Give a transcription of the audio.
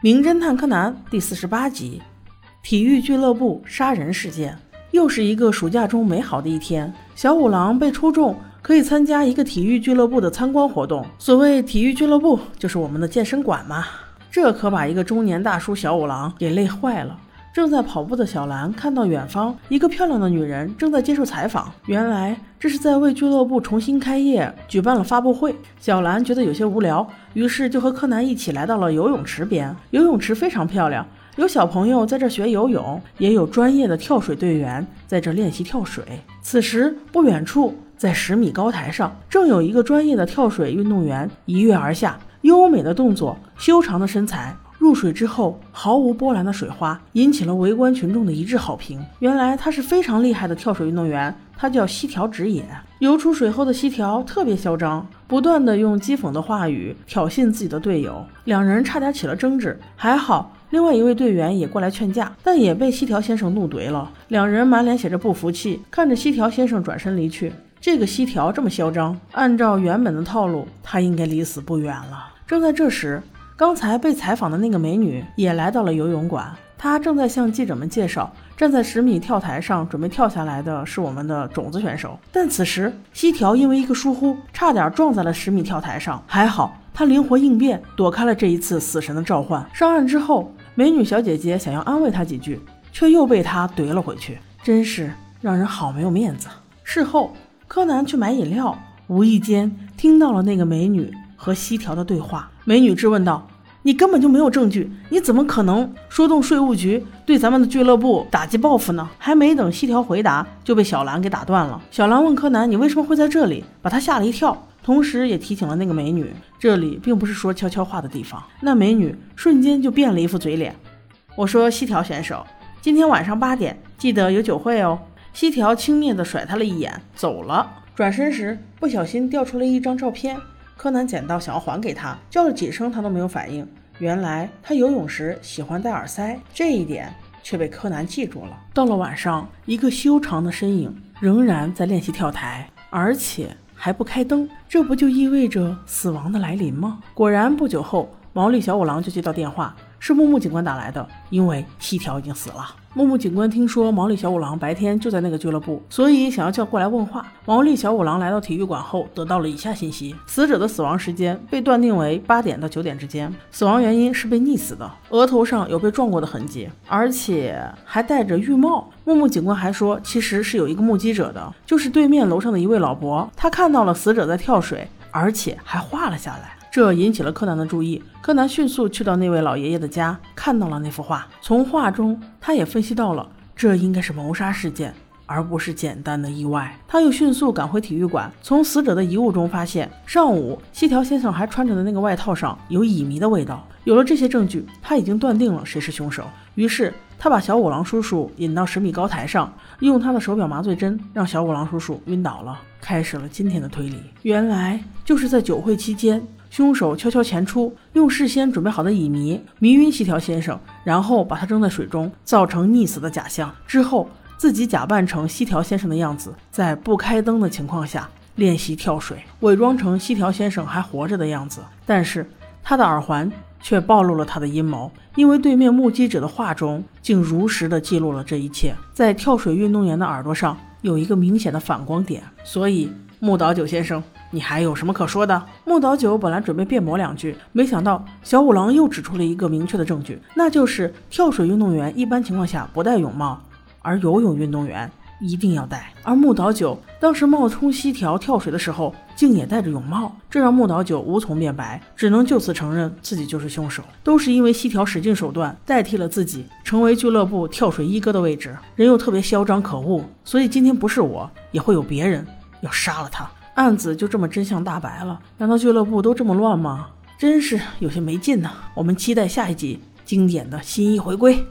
名侦探柯南第四十八集：体育俱乐部杀人事件。又是一个暑假中美好的一天，小五郎被抽中，可以参加一个体育俱乐部的参观活动。所谓体育俱乐部，就是我们的健身馆嘛。这可把一个中年大叔小五郎给累坏了。正在跑步的小兰看到远方一个漂亮的女人正在接受采访，原来这是在为俱乐部重新开业举办了发布会。小兰觉得有些无聊，于是就和柯南一起来到了游泳池边。游泳池非常漂亮，有小朋友在这学游泳，也有专业的跳水队员在这练习跳水。此时不远处，在十米高台上，正有一个专业的跳水运动员一跃而下，优美的动作，修长的身材。入水之后毫无波澜的水花，引起了围观群众的一致好评。原来他是非常厉害的跳水运动员，他叫西条直也。游出水后的西条特别嚣张，不断的用讥讽的话语挑衅自己的队友，两人差点起了争执。还好，另外一位队员也过来劝架，但也被西条先生怒怼了。两人满脸写着不服气，看着西条先生转身离去。这个西条这么嚣张，按照原本的套路，他应该离死不远了。正在这时。刚才被采访的那个美女也来到了游泳馆，她正在向记者们介绍，站在十米跳台上准备跳下来的是我们的种子选手。但此时西条因为一个疏忽，差点撞在了十米跳台上，还好他灵活应变，躲开了这一次死神的召唤。上岸之后，美女小姐姐想要安慰他几句，却又被他怼了回去，真是让人好没有面子。事后，柯南去买饮料，无意间听到了那个美女。和西条的对话，美女质问道：“你根本就没有证据，你怎么可能说动税务局对咱们的俱乐部打击报复呢？”还没等西条回答，就被小兰给打断了。小兰问柯南：“你为什么会在这里？”把他吓了一跳，同时也提醒了那个美女，这里并不是说悄悄话的地方。那美女瞬间就变了一副嘴脸。我说：“西条选手，今天晚上八点记得有酒会哦。”西条轻蔑地甩他了一眼，走了。转身时不小心掉出了一张照片。柯南捡到，想要还给他，叫了几声，他都没有反应。原来他游泳时喜欢戴耳塞，这一点却被柯南记住了。到了晚上，一个修长的身影仍然在练习跳台，而且还不开灯，这不就意味着死亡的来临吗？果然，不久后，毛利小五郎就接到电话。是木木警官打来的，因为西条已经死了。木木警官听说毛利小五郎白天就在那个俱乐部，所以想要叫过来问话。毛利小五郎来到体育馆后，得到了以下信息：死者的死亡时间被断定为八点到九点之间，死亡原因是被溺死的，额头上有被撞过的痕迹，而且还戴着浴帽。木木警官还说，其实是有一个目击者的，就是对面楼上的一位老伯，他看到了死者在跳水，而且还画了下来。这引起了柯南的注意，柯南迅速去到那位老爷爷的家，看到了那幅画。从画中，他也分析到了这应该是谋杀事件，而不是简单的意外。他又迅速赶回体育馆，从死者的遗物中发现，上午西条先生还穿着的那个外套上有乙醚的味道。有了这些证据，他已经断定了谁是凶手。于是，他把小五郎叔叔引到十米高台上，用他的手表麻醉针让小五郎叔叔晕倒了，开始了今天的推理。原来就是在酒会期间。凶手悄悄潜出，用事先准备好的乙醚迷晕西条先生，然后把他扔在水中，造成溺死的假象。之后自己假扮成西条先生的样子，在不开灯的情况下练习跳水，伪装成西条先生还活着的样子。但是他的耳环却暴露了他的阴谋，因为对面目击者的话中竟如实的记录了这一切。在跳水运动员的耳朵上有一个明显的反光点，所以木岛久先生。你还有什么可说的？木岛久本来准备辩驳两句，没想到小五郎又指出了一个明确的证据，那就是跳水运动员一般情况下不戴泳帽，而游泳运动员一定要戴。而木岛久当时冒充西条跳水的时候，竟也戴着泳帽，这让木岛久无从辩白，只能就此承认自己就是凶手。都是因为西条使尽手段代替了自己，成为俱乐部跳水一哥的位置，人又特别嚣张可恶，所以今天不是我，也会有别人要杀了他。案子就这么真相大白了？难道俱乐部都这么乱吗？真是有些没劲呢。我们期待下一集经典的新一回归。